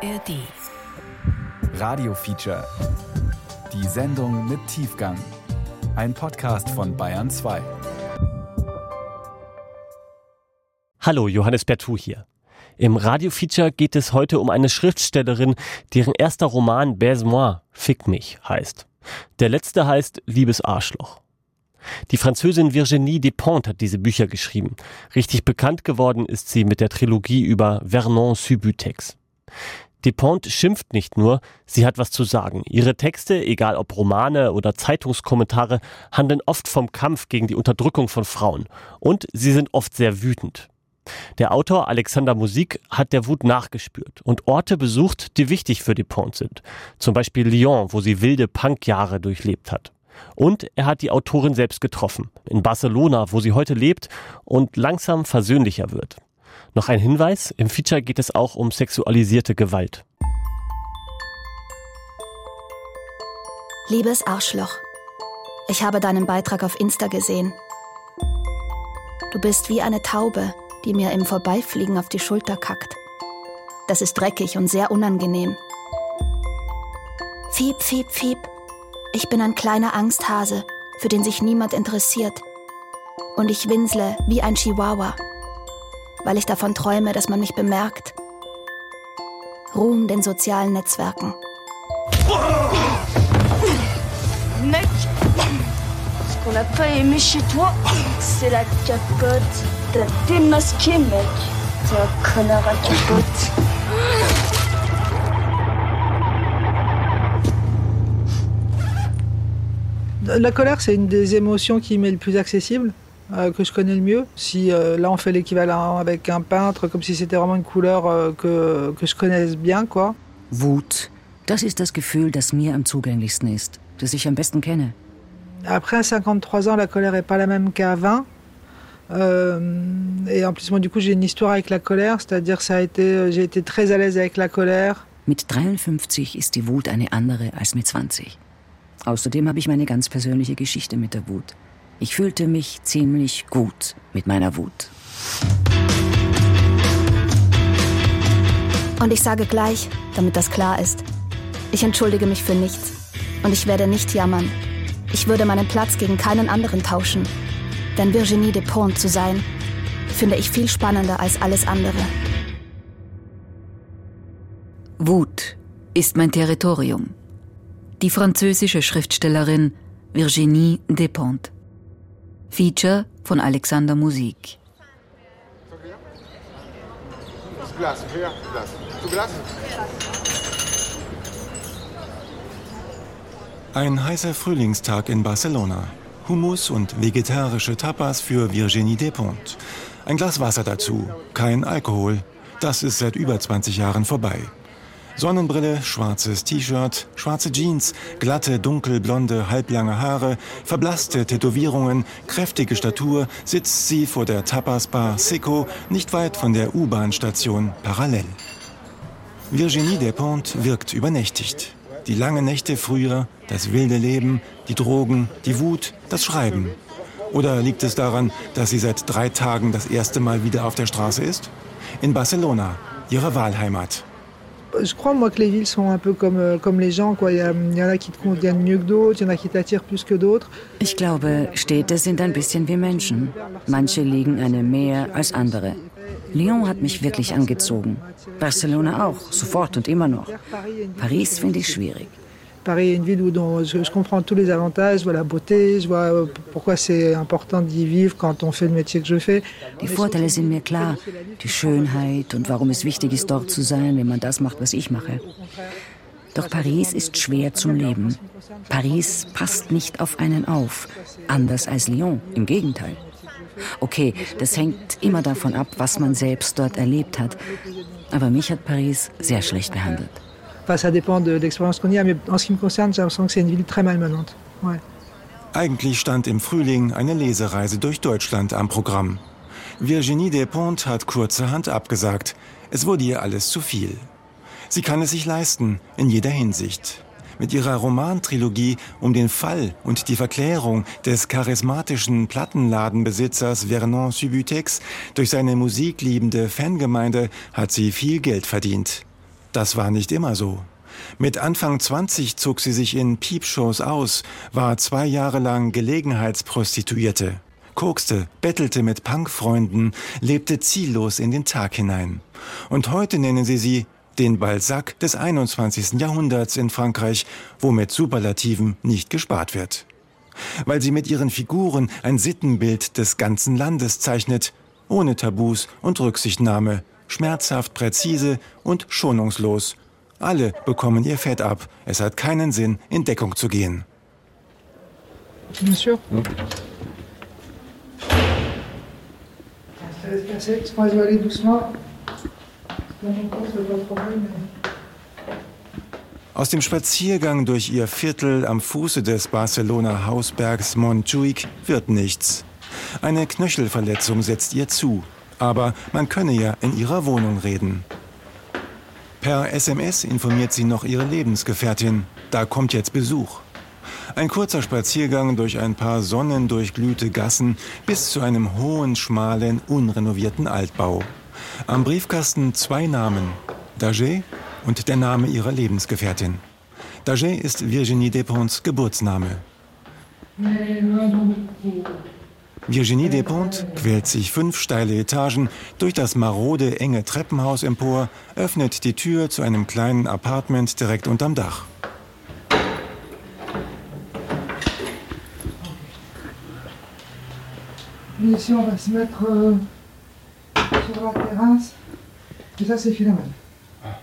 ARD. Radio Feature. Die Sendung mit Tiefgang. Ein Podcast von Bayern 2. Hallo, Johannes Bertou hier. Im Radio-Feature geht es heute um eine Schriftstellerin, deren erster Roman Baise-moi, Fick mich heißt. Der letzte heißt Liebes Arschloch. Die Französin Virginie Despentes hat diese Bücher geschrieben. Richtig bekannt geworden ist sie mit der Trilogie über Vernon Subutex. Despentes schimpft nicht nur, sie hat was zu sagen. Ihre Texte, egal ob Romane oder Zeitungskommentare, handeln oft vom Kampf gegen die Unterdrückung von Frauen. Und sie sind oft sehr wütend. Der Autor Alexander Musik hat der Wut nachgespürt und Orte besucht, die wichtig für Despentes sind. Zum Beispiel Lyon, wo sie wilde Punkjahre durchlebt hat. Und er hat die Autorin selbst getroffen, in Barcelona, wo sie heute lebt und langsam versöhnlicher wird. Noch ein Hinweis, im Feature geht es auch um sexualisierte Gewalt. Liebes Arschloch, ich habe deinen Beitrag auf Insta gesehen. Du bist wie eine Taube, die mir im Vorbeifliegen auf die Schulter kackt. Das ist dreckig und sehr unangenehm. Fiep, fiep, fiep. Ich bin ein kleiner Angsthase, für den sich niemand interessiert. Und ich winsle wie ein Chihuahua, weil ich davon träume, dass man mich bemerkt. Ruhm den sozialen Netzwerken. Mec, ce qu'on n'a pas aimé chez toi, c'est la capote. T'as démasqué, mec. T'es un connard à capote. La colère, c'est une des émotions qui m'est le plus accessible, euh, que je connais le mieux. Si euh, là on fait l'équivalent avec un peintre, comme si c'était vraiment une couleur euh, que, que je connaisse bien, quoi. Wut, das ist das Gefühl, das mir am zugänglichsten ist, das ich am besten kenne. Après 53 ans, la colère est pas la même qu'à 20. Euh, et en plus, moi, du coup, j'ai une histoire avec la colère, c'est-à-dire ça a été, j'ai été très à l'aise avec la colère. Mit 53 ist die Wut eine andere als mit 20. Außerdem habe ich meine ganz persönliche Geschichte mit der Wut. Ich fühlte mich ziemlich gut mit meiner Wut. Und ich sage gleich, damit das klar ist, ich entschuldige mich für nichts. Und ich werde nicht jammern. Ich würde meinen Platz gegen keinen anderen tauschen. Denn Virginie Despentes zu sein, finde ich viel spannender als alles andere. Wut ist mein Territorium. Die französische Schriftstellerin Virginie Despentes. Feature von Alexander Musik. Ein heißer Frühlingstag in Barcelona. Hummus und vegetarische Tapas für Virginie Despentes. Ein Glas Wasser dazu, kein Alkohol. Das ist seit über 20 Jahren vorbei. Sonnenbrille, schwarzes T-Shirt, schwarze Jeans, glatte, dunkelblonde, halblange Haare, verblasste Tätowierungen, kräftige Statur, sitzt sie vor der Tapas-Bar Seco, nicht weit von der U-Bahn-Station Parallel. Virginie Despentes wirkt übernächtigt. Die langen Nächte früher, das wilde Leben, die Drogen, die Wut, das Schreiben. Oder liegt es daran, dass sie seit drei Tagen das erste Mal wieder auf der Straße ist? In Barcelona, ihrer Wahlheimat. Je crois, moi, que les villes sont un peu comme, euh, comme les gens. Quoi. Il, y a, il y en a qui te conviennent mieux que d'autres, il y en a qui t'attirent plus que d'autres. Ich glaube, Städte sind ein bisschen wie Menschen. Manche liegen einem mehr als andere. Lyon hat mich wirklich angezogen. Barcelona auch, sofort und immer noch. Paris finde ich schwierig. Paris est une ville où dont je, je comprends tous les avantages, je vois la beauté, je vois euh, pourquoi c'est important d'y vivre quand on fait le métier que je fais. Die Vorteile sind mir klar. Die Schönheit und warum es wichtig ist, dort zu sein, wenn man das macht, was ich mache. Doch Paris ist schwer zum Leben. Paris passt nicht auf einen auf. Anders als Lyon, im Gegenteil. Okay, das hängt immer davon ab, was man selbst dort erlebt hat. Aber mich hat Paris sehr schlecht behandelt. Enfin, ça dépend de l'expérience qu'on y a, mais en ce qui me concerne, j'ai l'impression que c'est une ville très malmenante. Ouais. Eigentlich stand im Frühling eine Lesereise durch Deutschland am Programm. Virginie Despentes hat kurzerhand abgesagt. Es wurde ihr alles zu viel. Sie kann es sich leisten, in jeder Hinsicht. Mit ihrer Romantrilogie um den Fall und die Verklärung des charismatischen Plattenladenbesitzers Vernon Subutex durch seine musikliebende Fangemeinde hat sie viel Geld verdient. Das war nicht immer so. Mit Anfang 20 zog sie sich in Piepshows aus, war zwei Jahre lang Gelegenheitsprostituierte, kokste, bettelte mit Punkfreunden, lebte ziellos in den Tag hinein. Und heute nennen sie sie den Balzac des 21. Jahrhunderts in Frankreich, wo mit Superlativen nicht gespart wird. Weil sie mit ihren Figuren ein Sittenbild des ganzen Landes zeichnet, ohne Tabus und Rücksichtnahme, schmerzhaft präzise und schonungslos. Alle bekommen ihr Fett ab. Es hat keinen Sinn, in Deckung zu gehen. Monsieur. Hm? Aus dem Spaziergang durch ihr Viertel am Fuße des Barcelona Hausbergs Montjuic wird nichts. Eine Knöchelverletzung setzt ihr zu, aber man könne ja in ihrer Wohnung reden. Per SMS informiert sie noch ihre Lebensgefährtin. Da kommt jetzt Besuch. Ein kurzer Spaziergang durch ein paar sonnendurchglühte Gassen bis zu einem hohen, schmalen, unrenovierten Altbau. Am Briefkasten zwei Namen. Daget und der Name ihrer Lebensgefährtin. Daget ist Virginie Desponts Geburtsname. Virginie Despont quält sich fünf steile Etagen durch das marode, enge Treppenhaus empor, öffnet die Tür zu einem kleinen Apartment direkt unterm Dach. Ici, on va se mettre euh, sur la terrasse. Et ça, c'est Philomène. Ah,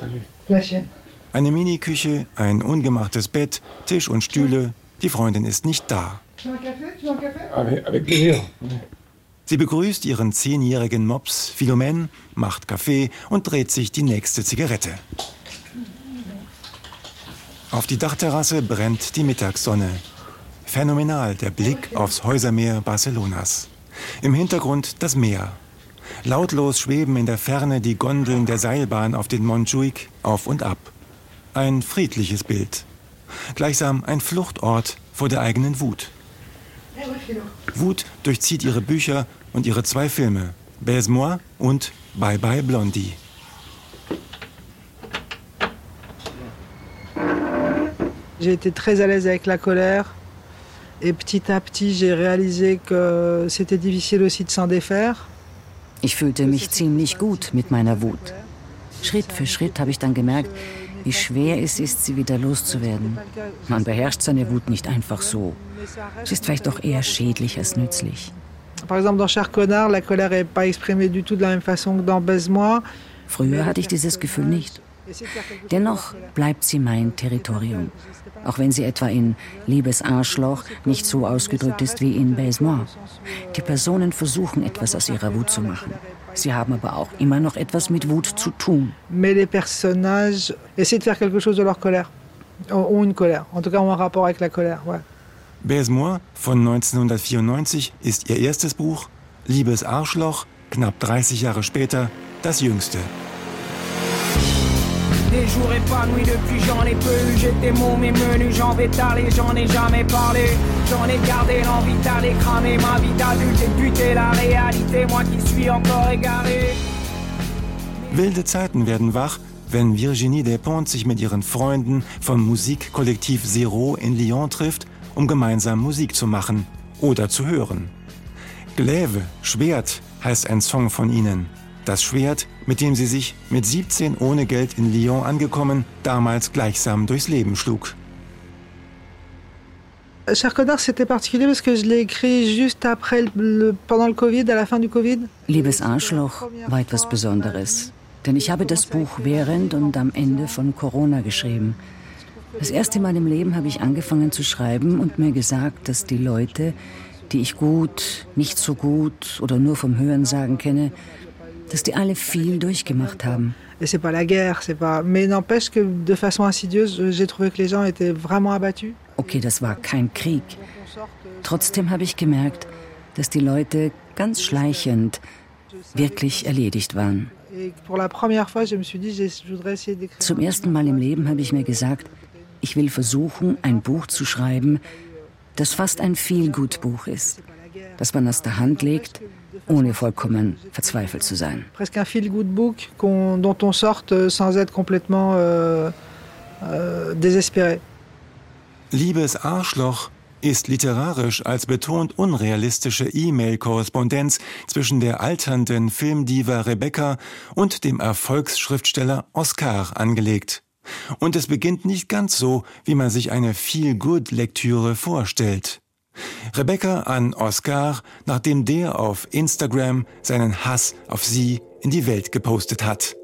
salut. La chienne. Eine Miniküche, ein ungemachtes Bett, Tisch und Stühle. Die Freundin ist nicht da. Sie begrüßt ihren zehnjährigen Mops Philomène, macht Kaffee und dreht sich die nächste Zigarette. Auf die Dachterrasse brennt die Mittagssonne. Phänomenal der Blick aufs Häusermeer Barcelonas. Im Hintergrund das Meer. Lautlos schweben in der Ferne die Gondeln der Seilbahn auf den Montjuic auf und ab. Ein friedliches Bild. Gleichsam ein Fluchtort vor der eigenen Wut. Wut durchzieht ihre Bücher und ihre zwei Filme, Baise-moi und Bye Bye Blondie. J'ai été très à l'aise avec la colère. Et petit à petit, j'ai réalisé que c'était difficile aussi de s'en défaire. Ich fühlte mich ziemlich gut mit meiner Wut. Schritt für Schritt habe ich dann gemerkt, wie schwer es ist, sie wieder loszuwerden. Man beherrscht seine Wut nicht einfach so. Sie ist vielleicht doch eher schädlich als nützlich. Früher hatte ich dieses Gefühl nicht. Dennoch bleibt sie mein Territorium. Auch wenn sie etwa in Liebes Arschloch nicht so ausgedrückt ist wie in Baise-moi. Die Personen versuchen etwas aus ihrer Wut zu machen. Sie haben aber auch immer noch etwas mit Wut zu tun. Mais les personnages essaient de faire quelque chose de leur colère. Ont une colère. En tout cas, ont un rapport avec la colère. Ouais. Baise-moi von 1994 ist ihr erstes Buch. Liebes Arschloch, knapp 30 Jahre später, das jüngste. Des jours épanouis depuis j'en ai peu eu J'étais mon mes menus, j'en vais t'aller, j'en ai jamais parlé J'en ai gardé l'envie d'aller cramer ma vie d'adulte et buter la réalité Moi qui suis encore égaré Wilde Zeiten werden wach, wenn Virginie Despentes sich mit ihren Freunden vom Musikkollektiv Zero in Lyon trifft, um gemeinsam Musik zu machen oder zu hören. Glaive, Schwert, heißt ein Song von ihnen. Das Schwert, mit dem sie sich mit 17 ohne Geld in Lyon angekommen, damals gleichsam durchs Leben schlug. Cher Connard, c'était particulier parce que je l'ai écrit juste après, le, pendant le Covid, à la fin du Covid. Liebes Arschloch war etwas Besonderes. Denn ich habe das Buch während und am Ende von Corona geschrieben. Das erste Mal im Leben habe ich angefangen zu schreiben und mir gesagt, dass die Leute, die ich gut, nicht so gut oder nur vom Hörensagen kenne, dass die alle viel durchgemacht haben. Abattus. Okay, das war kein Krieg. Trotzdem habe ich gemerkt, dass die Leute ganz schleichend wirklich erledigt waren. Zum ersten Mal im Leben habe ich mir gesagt, ich will versuchen, ein Buch zu schreiben, das fast ein Feelgood-Buch ist, das man aus der Hand legt ohne vollkommen verzweifelt zu sein. Presque un feel-good-book dont on sorte euh, sans être complètement euh, euh, désespéré. Liebes Arschloch ist literarisch als betont unrealistische E-Mail-Korrespondenz zwischen der alternden Filmdiva Rebecca und dem Erfolgsschriftsteller Oscar angelegt. Und es beginnt nicht ganz so, wie man sich eine Feel-Good-Lektüre vorstellt. Rebecca an Oscar, nachdem der auf Instagram seinen Hass auf sie in die Welt gepostet hat.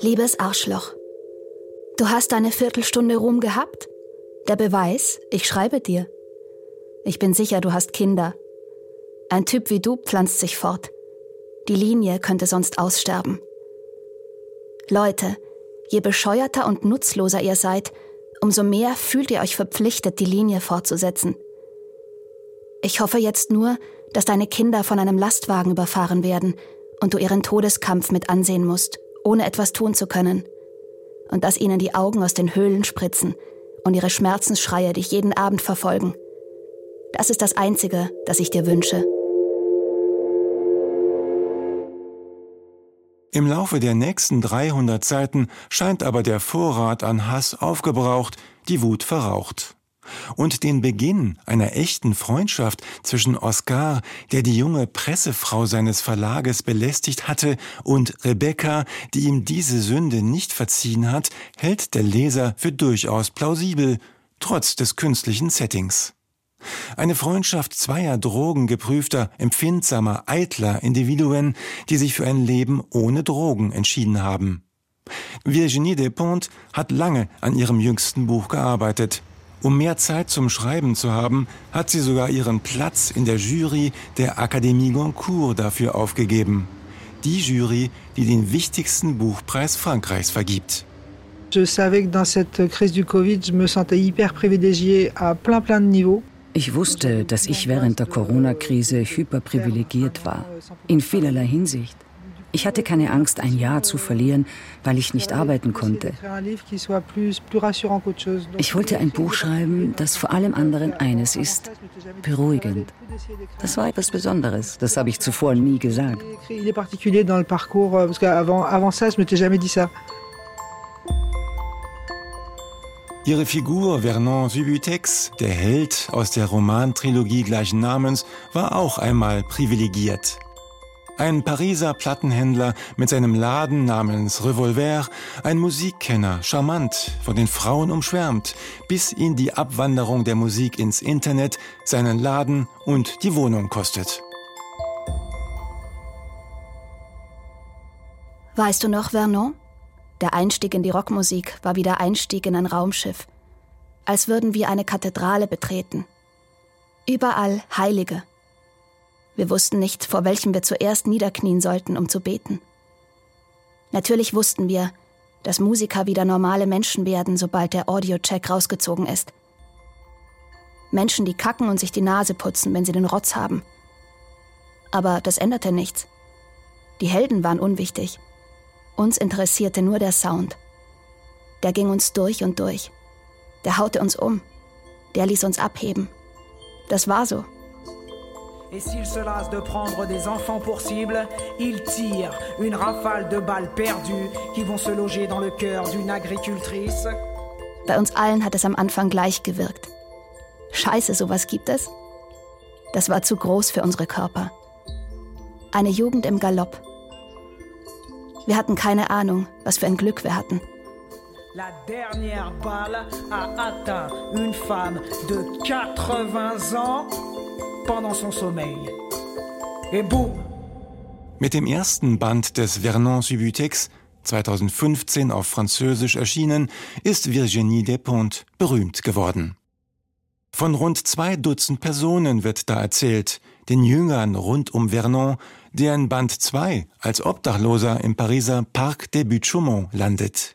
Liebes Arschloch, du hast deine Viertelstunde Ruhm gehabt? Der Beweis, ich schreibe dir. Ich bin sicher, du hast Kinder. Ein Typ wie du pflanzt sich fort. Die Linie könnte sonst aussterben. Leute, je bescheuerter und nutzloser ihr seid, umso mehr fühlt ihr euch verpflichtet, die Linie fortzusetzen. Ich hoffe jetzt nur, dass deine Kinder von einem Lastwagen überfahren werden und du ihren Todeskampf mit ansehen musst, ohne etwas tun zu können. Und dass ihnen die Augen aus den Höhlen spritzen und ihre Schmerzensschreie dich jeden Abend verfolgen. Das ist das Einzige, das ich dir wünsche. Im Laufe der nächsten 300 Seiten scheint aber der Vorrat an Hass aufgebraucht, die Wut verraucht. Und den Beginn einer echten Freundschaft zwischen Oskar, der die junge Pressefrau seines Verlages belästigt hatte, und Rebecca, die ihm diese Sünde nicht verziehen hat, hält der Leser für durchaus plausibel, trotz des künstlichen Settings. Eine Freundschaft zweier drogengeprüfter, empfindsamer, eitler Individuen, die sich für ein Leben ohne Drogen entschieden haben. Virginie Despentes hat lange an ihrem jüngsten Buch gearbeitet. Um mehr Zeit zum Schreiben zu haben, hat sie sogar ihren Platz in der Jury der Académie Goncourt dafür aufgegeben. Die Jury, die den wichtigsten Buchpreis Frankreichs vergibt. Je savais que dans cette crise du Covid, je me sentais hyper privilégiée à plein plein de niveaux. Ich wusste, dass ich während der Corona-Krise hyperprivilegiert war, in vielerlei Hinsicht. Ich hatte keine Angst, ein Jahr zu verlieren, weil ich nicht arbeiten konnte. Ich wollte ein Buch schreiben, das vor allem anderen eines ist, beruhigend. Das war etwas Besonderes, das habe ich zuvor nie gesagt. Ihre Figur Vernon Subutex, der Held aus der Romantrilogie gleichen Namens, war auch einmal privilegiert. Ein Pariser Plattenhändler mit seinem Laden namens Revolver, ein Musikkenner, charmant, von den Frauen umschwärmt, bis ihn die Abwanderung der Musik ins Internet seinen Laden und die Wohnung kostet. Weißt du noch, Vernon? Der Einstieg in die Rockmusik war wie der Einstieg in ein Raumschiff, als würden wir eine Kathedrale betreten. Überall Heilige. Wir wussten nicht, vor welchem wir zuerst niederknien sollten, um zu beten. Natürlich wussten wir, dass Musiker wieder normale Menschen werden, sobald der Audiocheck rausgezogen ist. Menschen, die kacken und sich die Nase putzen, wenn sie den Rotz haben. Aber das änderte nichts. Die Helden waren unwichtig. Uns interessierte nur der Sound. Der ging uns durch und durch. Der haute uns um. Der ließ uns abheben. Das war so. Et s'il se lasse de prendre des enfants pour cible, il tire une rafale de balles perdues qui vont se loger dans le cœur d'une agricultrice. Bei uns allen hat es am Anfang gleich gewirkt. Scheiße, sowas gibt es? Das war zu groß für unsere Körper. Eine Jugend im Galopp. Wir hatten keine Ahnung, was für ein Glück wir hatten. La dernière balle a atteint une femme de 80 ans pendant son sommeil. Et boum! Mit dem ersten Band des Vernon Subutex, 2015 auf Französisch erschienen, ist Virginie Despentes berühmt geworden. Von rund zwei Dutzend Personen wird da erzählt, den Jüngern rund um Vernon, der in Band 2 als Obdachloser im Pariser Parc des Buttes-Chaumont landet.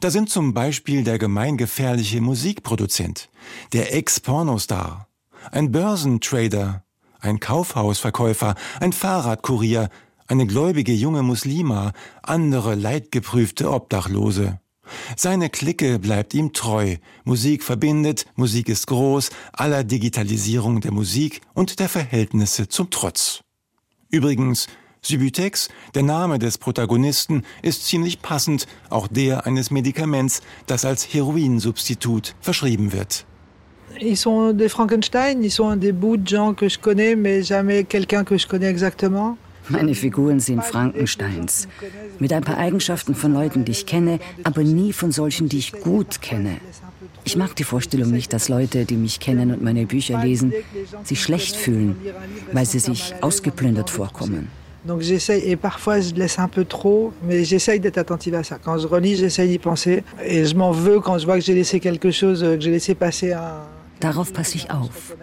Da sind zum Beispiel der gemeingefährliche Musikproduzent, der Ex-Pornostar, ein Börsentrader, ein Kaufhausverkäufer, ein Fahrradkurier, eine gläubige junge Muslima, andere leidgeprüfte Obdachlose. Seine Clique bleibt ihm treu. Musik verbindet, Musik ist groß, aller Digitalisierung der Musik und der Verhältnisse zum Trotz. Übrigens, Subutex, der Name des Protagonisten, ist ziemlich passend, auch der eines Medikaments, das als Heroinsubstitut verschrieben wird. Ils sont des Frankenstein, ils sont des bouts de gens que je connais, mais jamais quelqu'un que je connais exactement. Meine Figuren sind Frankensteins. Mit ein paar Eigenschaften von Leuten, die ich kenne, aber nie von solchen, die ich gut kenne. Ich mag die Vorstellung nicht, dass Leute, die mich kennen und meine Bücher lesen, sich schlecht fühlen, weil sie sich ausgeplündert vorkommen. Donc j'essaye, et parfois je laisse un peu trop, mais j'essaye d'être attentive à ça. Quand je relis, j'essaye d'y penser. Et je m'en veux quand je vois que j'ai laissé quelque chose, que j'ai laissé passer un, Darauf passe ich auf.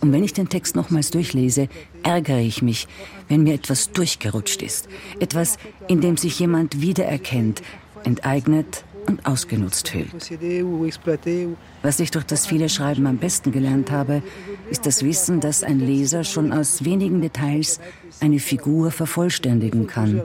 Und wenn ich den Text nochmals durchlese, ärgere ich mich, wenn mir etwas durchgerutscht ist. Etwas, in dem sich jemand wiedererkennt, enteignet und ausgenutzt fühlt. Was ich durch das viele Schreiben am besten gelernt habe, ist das Wissen, dass ein Leser schon aus wenigen Details eine Figur vervollständigen kann.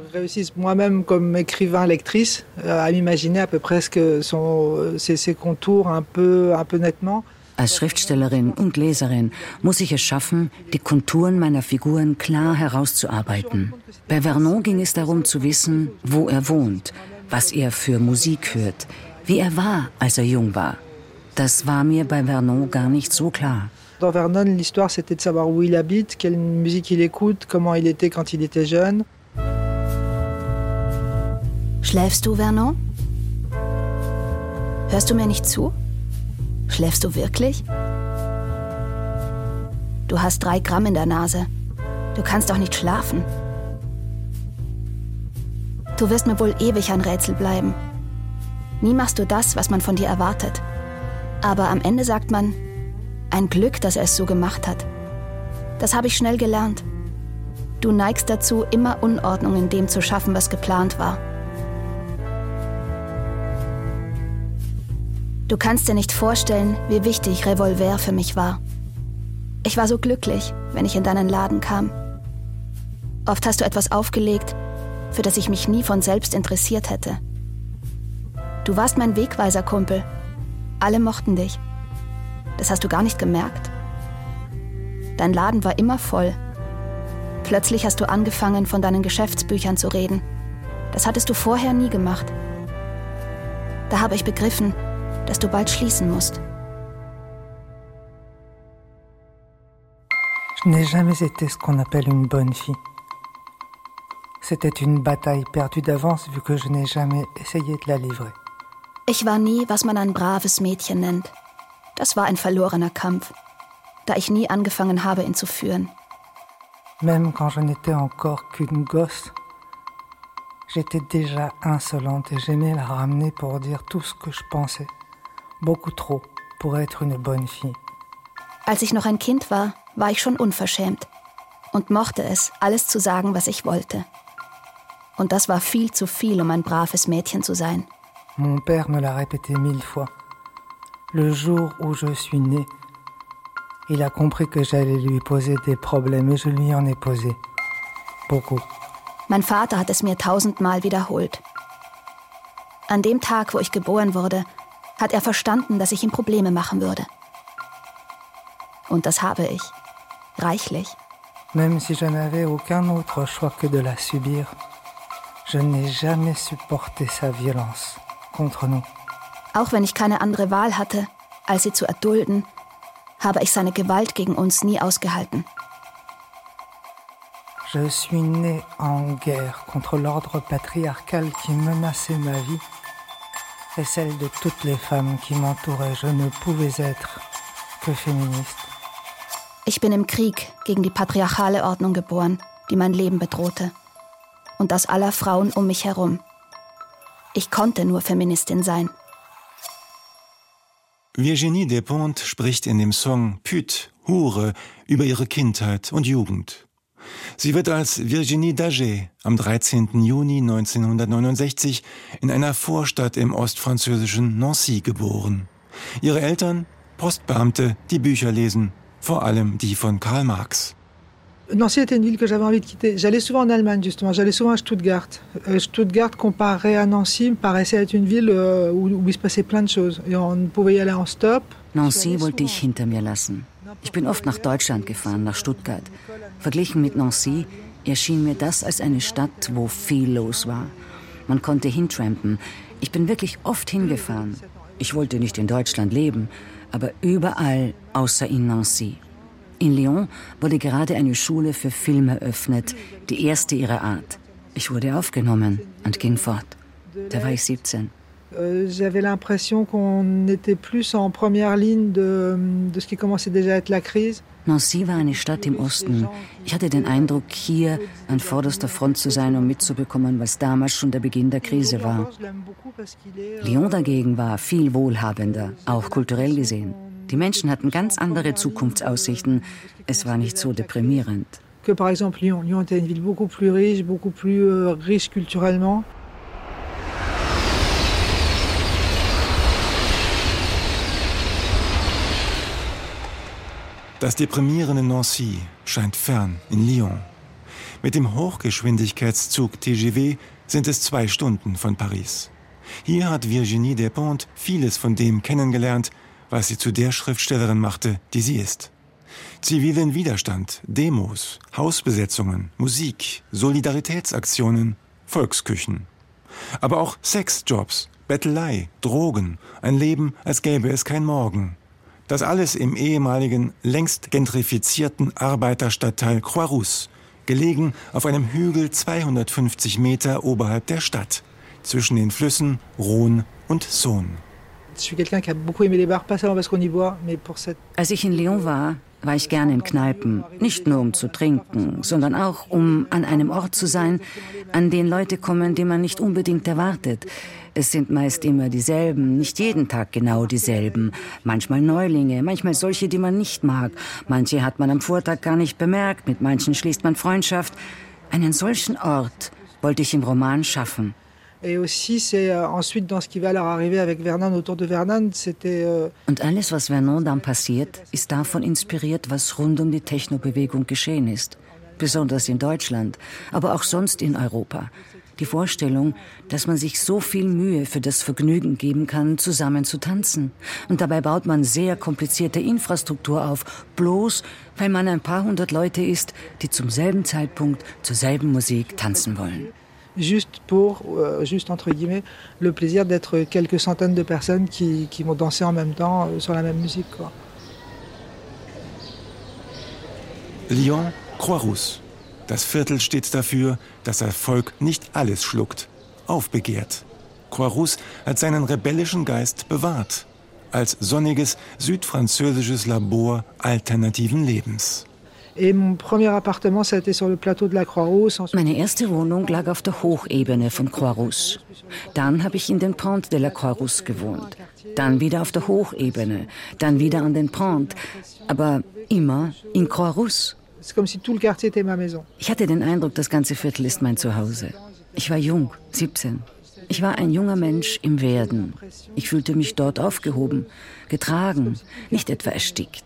Als Schriftstellerin und Leserin muss ich es schaffen, die Konturen meiner Figuren klar herauszuarbeiten. Bei Vernon ging es darum zu wissen, wo er wohnt, was er für Musik hört, wie er war, als er jung war. Das war mir bei Vernon gar nicht so klar. Dans Vernon, l'histoire c'était de savoir où il habite, quelle musique il écoute, comment il était quand il était jeune. Schläfst du, Vernon? Hörst du mir nicht zu? Schläfst du wirklich? Du hast drei Gramm in der Nase. Du kannst doch nicht schlafen. Du wirst mir wohl ewig ein Rätsel bleiben. Nie machst du das, was man von dir erwartet. Aber am Ende sagt man, ein Glück, dass er es so gemacht hat. Das habe ich schnell gelernt. Du neigst dazu, immer Unordnung in dem zu schaffen, was geplant war. Du kannst dir nicht vorstellen, wie wichtig Revolver für mich war. Ich war so glücklich, wenn ich in deinen Laden kam. Oft hast du etwas aufgelegt, für das ich mich nie von selbst interessiert hätte. Du warst mein Wegweiser-Kumpel. Alle mochten dich. Das hast du gar nicht gemerkt. Dein Laden war immer voll. Plötzlich hast du angefangen, von deinen Geschäftsbüchern zu reden. Das hattest du vorher nie gemacht. Da habe ich begriffen, dass du bald schließen musst. Je n'ai jamais été ce qu'on appelle une bonne fille. C'était une bataille perdue d'avance vu que je n'ai jamais essayé de la livrer. Ich war nie, was man ein braves Mädchen nennt. Das war ein verlorener Kampf, da ich nie angefangen habe, ihn zu führen. Même quand je n'étais encore qu'une gosse, j'étais déjà insolente et j'aimais la ramener pour dire tout ce que je pensais. Beaucoup trop pour être une bonne fille. Als ich noch ein Kind war, war ich schon unverschämt und mochte es, alles zu sagen, was ich wollte. Und das war viel zu viel, um ein braves Mädchen zu sein. Mon père me l'a répété mille fois. Le jour où je suis née, il a compris que j'allais lui poser des problèmes et je lui en ai posé. Beaucoup. Mein Vater hat es mir tausendmal wiederholt. An dem Tag, wo ich geboren wurde, hat er verstanden, dass ich ihm Probleme machen würde. Und das habe ich. Reichlich. Même si je n'avais aucun autre choix que de la subir, je n'ai jamais supporté sa violence contre nous. Auch wenn ich keine andere Wahl hatte, als sie zu erdulden, habe ich seine Gewalt gegen uns nie ausgehalten. Je suis né en guerre contre l'ordre patriarcal qui menaçait ma vie et celle de toutes les femmes qui m'entouraient. Je ne pouvais être que féministe. Ich bin im Krieg gegen die patriarchale Ordnung geboren, die mein Leben bedrohte. Und das aller Frauen um mich herum. Ich konnte nur Feministin sein. Virginie Despentes spricht in dem Song Püt, Hure über ihre Kindheit und Jugend. Sie wird als Virginie Daget am 13. Juni 1969 in einer Vorstadt im ostfranzösischen Nancy geboren. Ihre Eltern Postbeamte, die Bücher lesen, vor allem die von Karl Marx. Nancy était une ville que j'avais envie de quitter. J'allais souvent en Allemagne, justement. J'allais souvent à Stuttgart. Euh, Stuttgart, comparé à Nancy, me paraissait être une ville euh, où, où il se passait plein de choses. Et on pouvait y aller en stop. Nancy wollte ich hinter mir lassen. Ich bin oft nach Deutschland gefahren, nach Stuttgart. Verglichen mit Nancy erschien mir das als eine Stadt, wo viel los war. Man konnte hintrampen. Ich bin wirklich oft hingefahren. Ich wollte nicht in Deutschland leben, aber überall außer in Nancy. In Lyon wurde gerade eine Schule für Film eröffnet, die erste ihrer Art. Ich wurde aufgenommen und ging fort. Da war ich 17. Euh, J'avais l'impression qu'on était plus en première ligne de, de ce qui commençait déjà à être la crise. Nancy war eine Stadt im Osten. Ich hatte den Eindruck, hier an vorderster Front zu sein, um mitzubekommen, was damals schon der Beginn der Krise war. Lyon dagegen war viel wohlhabender, auch kulturell gesehen. Die Menschen hatten ganz andere Zukunftsaussichten. Es war nicht so deprimierend. Que par exemple Lyon. Lyon était une ville beaucoup plus riche, beaucoup plus euh, riche culturellement. Das deprimierende Nancy scheint fern in Lyon. Mit dem Hochgeschwindigkeitszug TGV sind es zwei Stunden von Paris. Hier hat Virginie Despentes vieles von dem kennengelernt, was sie zu der Schriftstellerin machte, die sie ist. Zivilen Widerstand, Demos, Hausbesetzungen, Musik, Solidaritätsaktionen, Volksküchen. Aber auch Sexjobs, Bettelei, Drogen, ein Leben, als gäbe es kein Morgen. Das alles im ehemaligen, längst gentrifizierten Arbeiterstadtteil Croix-Rousse, gelegen auf einem Hügel 250 Meter oberhalb der Stadt, zwischen den Flüssen Rhône und Saône. Als ich in Lyon war, war ich gerne in Kneipen. Nicht nur um zu trinken, sondern auch um an einem Ort zu sein, an den Leute kommen, die man nicht unbedingt erwartet. Es sind meist immer dieselben, nicht jeden Tag genau dieselben. Manchmal Neulinge, manchmal solche, die man nicht mag. Manche hat man am Vortag gar nicht bemerkt, mit manchen schließt man Freundschaft. Einen solchen Ort wollte ich im Roman schaffen. Euh, euh, Und alles, was Vernon dann passiert, ist davon inspiriert, was rund um die Technobewegung geschehen ist. Besonders in Deutschland, aber auch sonst in Europa. Die Vorstellung, dass man sich so viel Mühe für das Vergnügen geben kann, zusammen zu tanzen. Und dabei baut man sehr komplizierte Infrastruktur auf, bloß weil man ein paar hundert Leute ist, die zum selben Zeitpunkt zur selben Musik tanzen wollen. juste pour, euh, juste entre guillemets, le plaisir d'être quelques centaines de personnes qui, qui vont danser en même temps euh, sur la même musique. Quoi. Lyon, Croix-Rousse. Das Viertel steht dafür, dass Erfolg nicht alles schluckt, aufbegehrt. Croix-Rousse hat seinen rebellischen Geist bewahrt, als sonniges südfranzösisches Labor alternativen Lebens. Et mon premier appartement, ça a été sur le plateau de la Croix-Rousse. Ensuite, Meine erste Wohnung lag auf der Hochebene von Croix-Rousse. Dann habe ich in den Pont de la Croix-Rousse gewohnt. Dann wieder auf der Hochebene. Dann wieder an den Pont. Aber immer in Croix-Rousse. C'est comme si tout le quartier était ma maison. Ich hatte den Eindruck, das ganze Viertel ist mein Zuhause. Ich war jung, 17. Ich war ein junger Mensch im Werden. Ich fühlte mich dort aufgehoben, getragen, nicht etwa erstickt.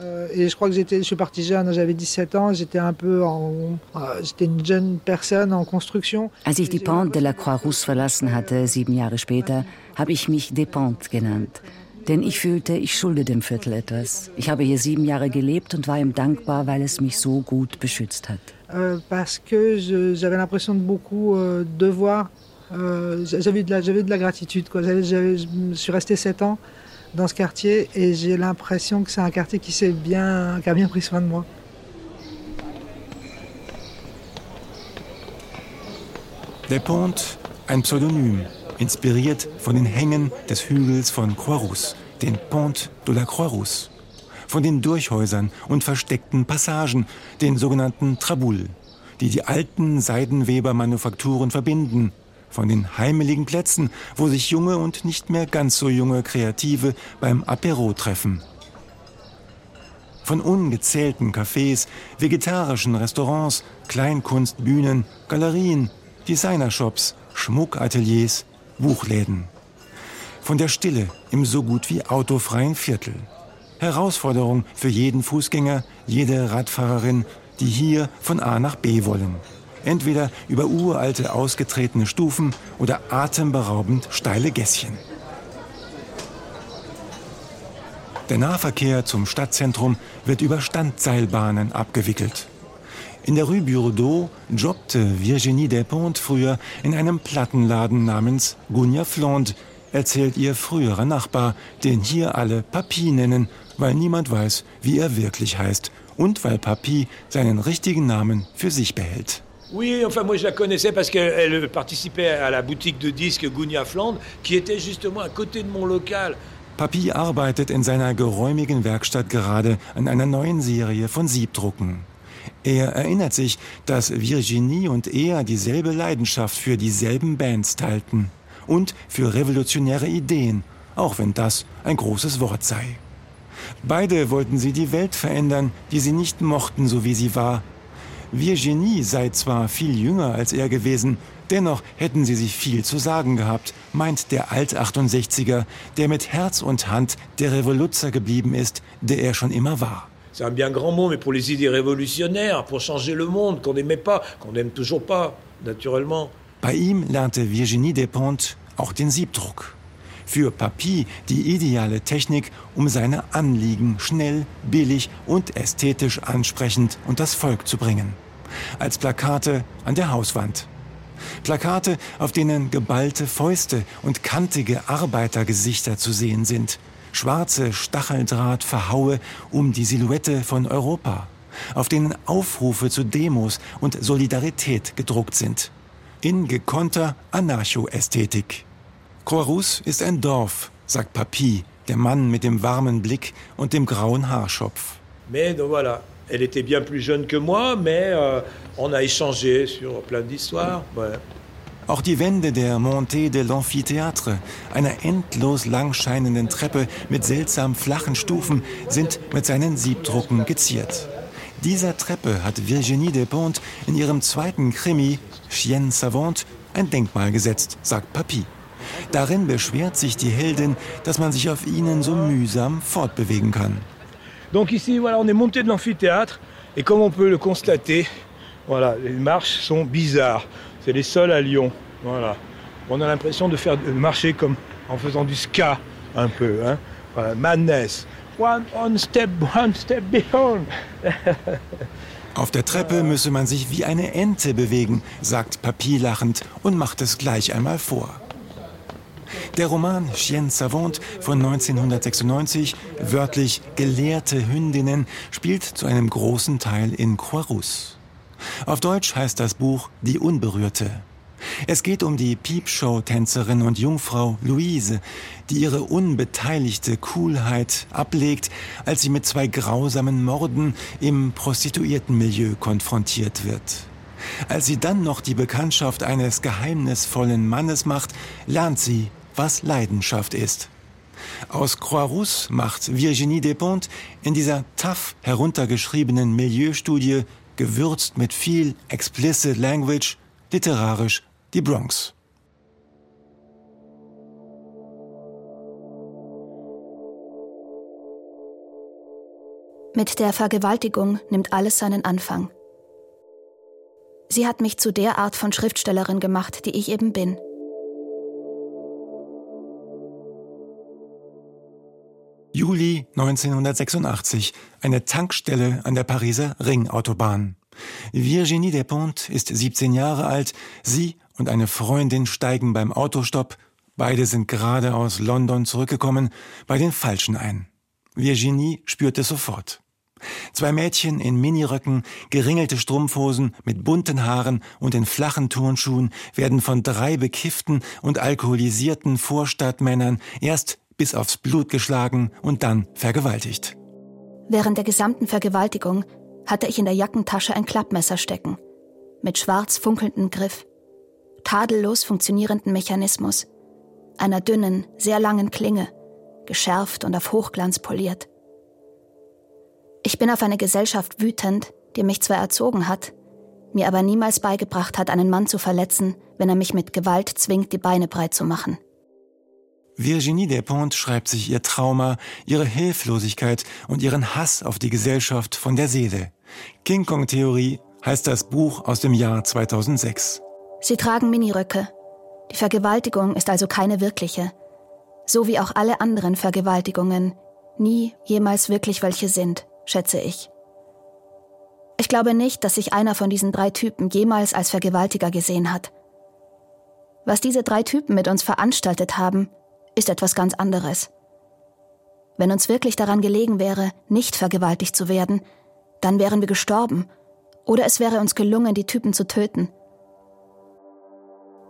Euh, et je crois que j'étais, je suis parti jeune, j'avais 17 ans, j'étais un peu en, euh, j'étais une jeune personne en construction. Als ich die Pont de la Croix-Rousse verlassen hatte, sieben Jahre später, habe ich mich Despentes genannt. Denn ich fühlte, ich schulde dem Viertel etwas. Ich habe hier sieben Jahre gelebt und war ihm dankbar, weil es mich so gut beschützt hat. Euh, parce que j'avais l'impression de beaucoup euh, devoir. Euh, j'avais de de la gratitude. Quoi. J'avais- j'avais- je suis resté 7 ans dans ce quartier et j'ai l'impression que c'est un quartier qui bien, qui a bien pris soin de moi. Der Pont, ein Pseudonym, inspiriert von den Hängen des Hügels von Croix-Rousse, den Pont de la Croix-Rousse, von den Durchhäusern und versteckten Passagen, den sogenannten Traboules, die die alten Seidenwebermanufakturen verbinden, von den heimeligen Plätzen, wo sich junge und nicht mehr ganz so junge Kreative beim Apero treffen. Von ungezählten Cafés, vegetarischen Restaurants, Kleinkunstbühnen, Galerien, Designershops, Schmuckateliers, Buchläden. Von der Stille im so gut wie autofreien Viertel. Herausforderung für jeden Fußgänger, jede Radfahrerin, die hier von A nach B wollen. Entweder über uralte, ausgetretene Stufen oder atemberaubend steile Gässchen. Der Nahverkehr zum Stadtzentrum wird über Standseilbahnen abgewickelt. In der Rue Burdeau jobbte Virginie Despentes früher in einem Plattenladen namens Gunja Fland, erzählt ihr früherer Nachbar, den hier alle Papi nennen, weil niemand weiß, wie er wirklich heißt und weil Papi seinen richtigen Namen für sich behält. Oui, enfin moi je la connaissais parce qu'elle participait à la boutique de disques Gounia Flandre, qui était justement à côté de mon local. Papi arbeitet in seiner geräumigen Werkstatt gerade an einer neuen Serie von Siebdrucken. Er erinnert sich, dass Virginie und er dieselbe Leidenschaft für dieselben Bands teilten und für revolutionäre Ideen, auch wenn das ein großes Wort sei. Beide wollten sie die Welt verändern, die sie nicht mochten, so wie sie war. Virginie sei zwar viel jünger als er gewesen, Dennoch hätten sie sich viel zu sagen gehabt, meint der Alt-68er, der mit Herz und Hand der Revoluzer geblieben ist, der er schon immer war. C'est un bien grand mot, mais pour les idées révolutionnaires, pour changer le monde, qu'on n'aimait pas, qu'on n'aime toujours pas, naturellement. Bei ihm lernte Virginie Despentes auch den Siebdruck. Für Papy die ideale Technik, um seine Anliegen schnell, billig und ästhetisch ansprechend und das Volk zu bringen. Als Plakate an der Hauswand. Plakate, auf denen geballte Fäuste und kantige Arbeitergesichter zu sehen sind. Schwarze Stacheldrahtverhaue um die Silhouette von Europa, auf denen Aufrufe zu Demos und Solidarität gedruckt sind. In gekonnter Anarcho-Ästhetik. Croix ist ein Dorf, sagt Papi, der Mann mit dem warmen Blick und dem grauen Haarschopf. Mais voilà, Elle était bien plus jeune que moi, mais euh, on a échangé sur plein d'histoires. Ouais. Auch die Wände der Montée de l'Amphithéâtre, einer endlos langscheinenden Treppe mit seltsam flachen Stufen, sind mit seinen Siebdrucken geziert. Dieser Treppe hat Virginie Despentes in ihrem zweiten Krimi Chienne Savante ein Denkmal gesetzt, sagt Papy. Darin beschwert sich die Heldin, dass man sich auf ihnen so mühsam fortbewegen kann. Donc ici, voilà, on est monté de l'amphithéâtre et comme on peut le constater, voilà, les marches sont bizarres. C'est les seuls à Lyon. Voilà. On a l'impression de faire de marcher comme en faisant du ska un peu. Hein. Voilà, madness. One on step, one step behind. Auf der Treppe müsse man sich wie eine Ente bewegen, sagt Papi lachend und macht es gleich einmal vor. Der Roman Chien Savante von 1996, wörtlich Gelehrte Hündinnen, spielt zu einem großen Teil in Croix-Rousse. Auf Deutsch heißt das Buch Die Unberührte. Es geht um die Piepshow-Tänzerin und Jungfrau Louise, die ihre unbeteiligte Coolheit ablegt, als sie mit zwei grausamen Morden im Prostituiertenmilieu konfrontiert wird. Als sie dann noch die Bekanntschaft eines geheimnisvollen Mannes macht, lernt sie, was Leidenschaft ist. Aus Croix-Rousse macht Virginie Despentes in dieser tough heruntergeschriebenen Milieustudie, gewürzt mit viel explicit language, literarisch die Bronx. Mit der Vergewaltigung nimmt alles seinen Anfang. Sie hat mich zu der Art von Schriftstellerin gemacht, die ich eben bin. Juli 1986, eine Tankstelle an der Pariser Ringautobahn. Virginie Despentes ist 17 Jahre alt, sie und eine Freundin steigen beim Autostopp, beide sind gerade aus London zurückgekommen, bei den Falschen ein. Virginie spürt es sofort. Zwei Mädchen in Miniröcken, geringelte Strumpfhosen mit bunten Haaren und in flachen Turnschuhen werden von drei bekifften und alkoholisierten Vorstadtmännern erst bis aufs Blut geschlagen und dann vergewaltigt. Während der gesamten Vergewaltigung hatte ich in der Jackentasche ein Klappmesser stecken, mit schwarz funkelndem Griff, tadellos funktionierenden Mechanismus, einer dünnen, sehr langen Klinge, geschärft und auf Hochglanz poliert. Ich bin auf eine Gesellschaft wütend, die mich zwar erzogen hat, mir aber niemals beigebracht hat, einen Mann zu verletzen, wenn er mich mit Gewalt zwingt, die Beine breit zu machen. Virginie Despentes schreibt sich ihr Trauma, ihre Hilflosigkeit und ihren Hass auf die Gesellschaft von der Seele. King Kong Theorie heißt das Buch aus dem Jahr 2006. Sie tragen Miniröcke. Die Vergewaltigung ist also keine wirkliche. So wie auch alle anderen Vergewaltigungen nie jemals wirklich welche sind, schätze ich. Ich glaube nicht, dass sich einer von diesen drei Typen jemals als Vergewaltiger gesehen hat. Was diese drei Typen mit uns veranstaltet haben, ist etwas ganz anderes. Wenn uns wirklich daran gelegen wäre, nicht vergewaltigt zu werden, dann wären wir gestorben oder es wäre uns gelungen, die Typen zu töten.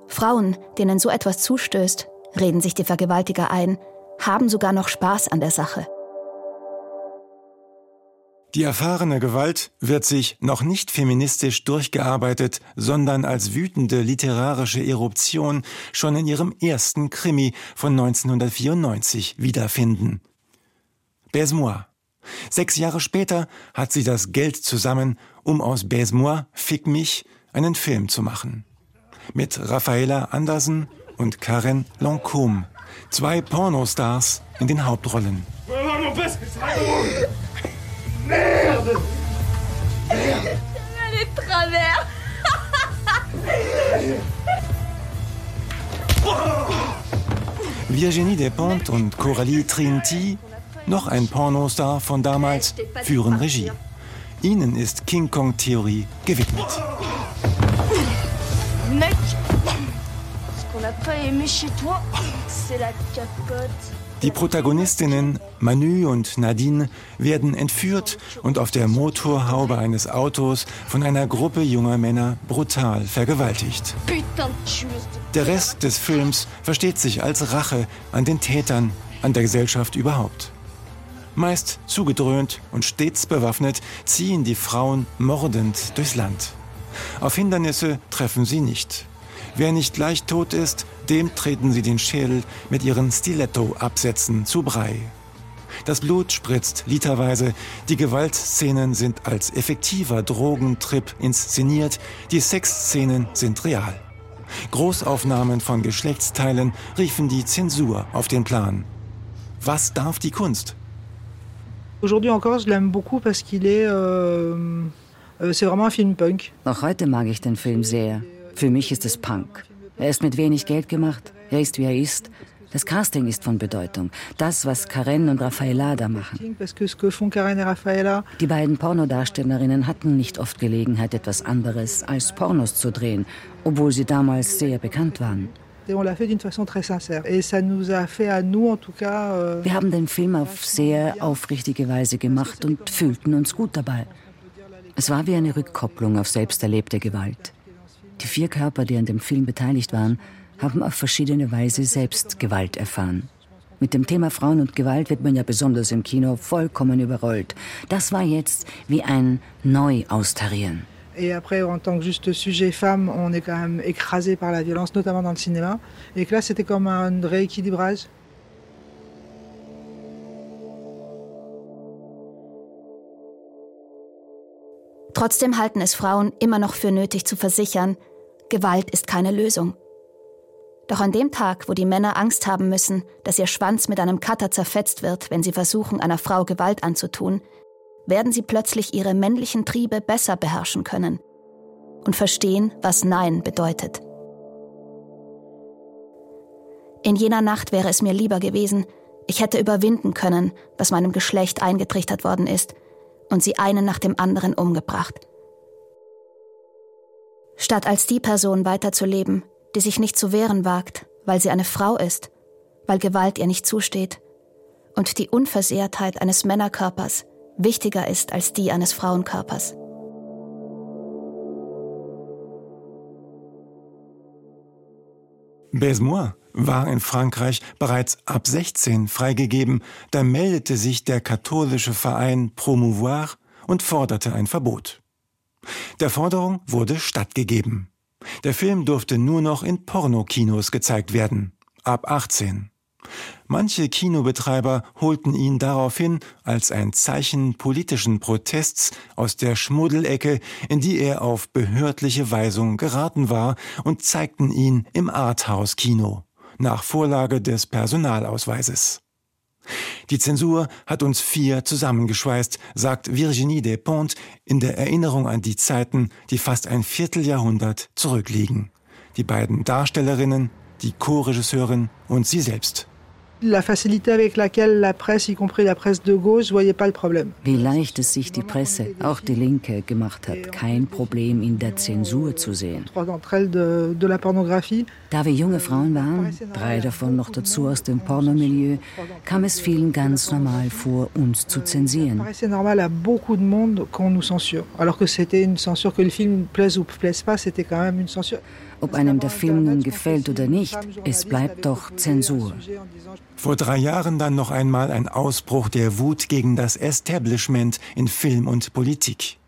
Frauen, denen so etwas zustößt, reden sich die Vergewaltiger ein, haben sogar noch Spaß an der Sache. Die erfahrene Gewalt wird sich noch nicht feministisch durchgearbeitet, sondern als wütende literarische Eruption schon in ihrem ersten Krimi von 1994 wiederfinden. Baise-moi. Sechs Jahre später hat sie das Geld zusammen, um aus Baise-moi, Fick mich, einen Film zu machen. Mit Raffaella Andersen und Karen Lancôme, zwei Pornostars in den Hauptrollen. Travers Virginie Despentes und Coralie Trinity, noch ein Pornostar von damals, führen Regie. Ihnen ist King Kong Theorie gewidmet. Mec, ce qu'on n'a pas aimé chez toi, c'est la capote. Die Protagonistinnen Manu und Nadine werden entführt und auf der Motorhaube eines Autos von einer Gruppe junger Männer brutal vergewaltigt. Der Rest des Films versteht sich als Rache an den Tätern, an der Gesellschaft überhaupt. Meist zugedröhnt und stets bewaffnet ziehen die Frauen mordend durchs Land. Auf Hindernisse treffen sie nicht. Wer nicht gleich tot ist, dem treten sie den Schädel mit ihren Stiletto-Absätzen zu Brei. Das Blut spritzt literweise, die Gewaltszenen sind als effektiver Drogentrip inszeniert, die Sexszenen sind real. Großaufnahmen von Geschlechtsteilen riefen die Zensur auf den Plan. Was darf die Kunst? Aujourd'hui encore, je l'aime beaucoup parce qu'il est, euh, euh c'est vraiment un film punk. Noch heute mag ich den Film sehr. Für mich ist es Punk. Er ist mit wenig Geld gemacht. Er ist, wie er ist. Das Casting ist von Bedeutung. Das, was Karen und Raffaella da machen. Die beiden Pornodarstellerinnen hatten nicht oft Gelegenheit, etwas anderes als Pornos zu drehen, obwohl sie damals sehr bekannt waren. Euh, Wir haben den Film auf sehr aufrichtige Weise gemacht und fühlten uns gut dabei. Es war wie eine Rückkopplung auf selbst erlebte Gewalt. Die vier Körper, die an dem Film beteiligt waren, haben auf verschiedene Weise selbst Gewalt erfahren. Mit dem Thema Frauen und Gewalt wird man ja besonders im Kino vollkommen überrollt. Das war jetzt wie ein Neuaustarieren. Et après, en tant que juste sujet femme, on est quand même écrasé par la violence, notamment dans le cinéma. Et que là, c'était comme un rééquilibrage. Trotzdem halten es Frauen immer noch für nötig zu versichern, Gewalt ist keine Lösung. Doch an dem Tag, wo die Männer Angst haben müssen, dass ihr Schwanz mit einem Cutter zerfetzt wird, wenn sie versuchen, einer Frau Gewalt anzutun, werden sie plötzlich ihre männlichen Triebe besser beherrschen können und verstehen, was Nein bedeutet. In jener Nacht wäre es mir lieber gewesen, ich hätte überwinden können, was meinem Geschlecht eingetrichtert worden ist, und sie einen nach dem anderen umgebracht. Statt als die Person weiterzuleben, die sich nicht zu wehren wagt, weil sie eine Frau ist, weil Gewalt ihr nicht zusteht und die Unversehrtheit eines Männerkörpers wichtiger ist als die eines Frauenkörpers. Baise-moi war in Frankreich bereits ab 16 freigegeben, da meldete sich der katholische Verein Promouvoir und forderte ein Verbot. Der Forderung wurde stattgegeben. Der Film durfte nur noch in Pornokinos gezeigt werden, ab 18. Manche Kinobetreiber holten ihn daraufhin als ein Zeichen politischen Protests aus der Schmuddelecke, in die er auf behördliche Weisung geraten war, und zeigten ihn im Arthouse-Kino nach Vorlage des Personalausweises. Die Zensur hat uns vier zusammengeschweißt, sagt Virginie Despentes in der Erinnerung an die Zeiten, die fast ein Vierteljahrhundert zurückliegen. Die beiden Darstellerinnen, die Co-Regisseurin und sie selbst. La facilité avec laquelle la presse, y compris la presse de gauche, voyait pas le problème. Wie leicht es sich die Presse, auch die Linke, gemacht hat, kein Problem in der Zensur zu sehen. Trois d'entre elles de, de la pornographie. Da wir junge Frauen waren, drei davon noch dazu aus dem Pornomilieu, kam es vielen ganz normal vor, uns zu zensieren. paraissait normal à beaucoup de monde qu'on nous censure. Alors que c'était une censure, que le film plaise ou plaise pas, c'était quand même une censure. Ob einem der Film nun gefällt oder nicht, es bleibt doch Zensur. Vor drei Jahren dann noch einmal ein Ausbruch der Wut gegen das Establishment in Film und Politik.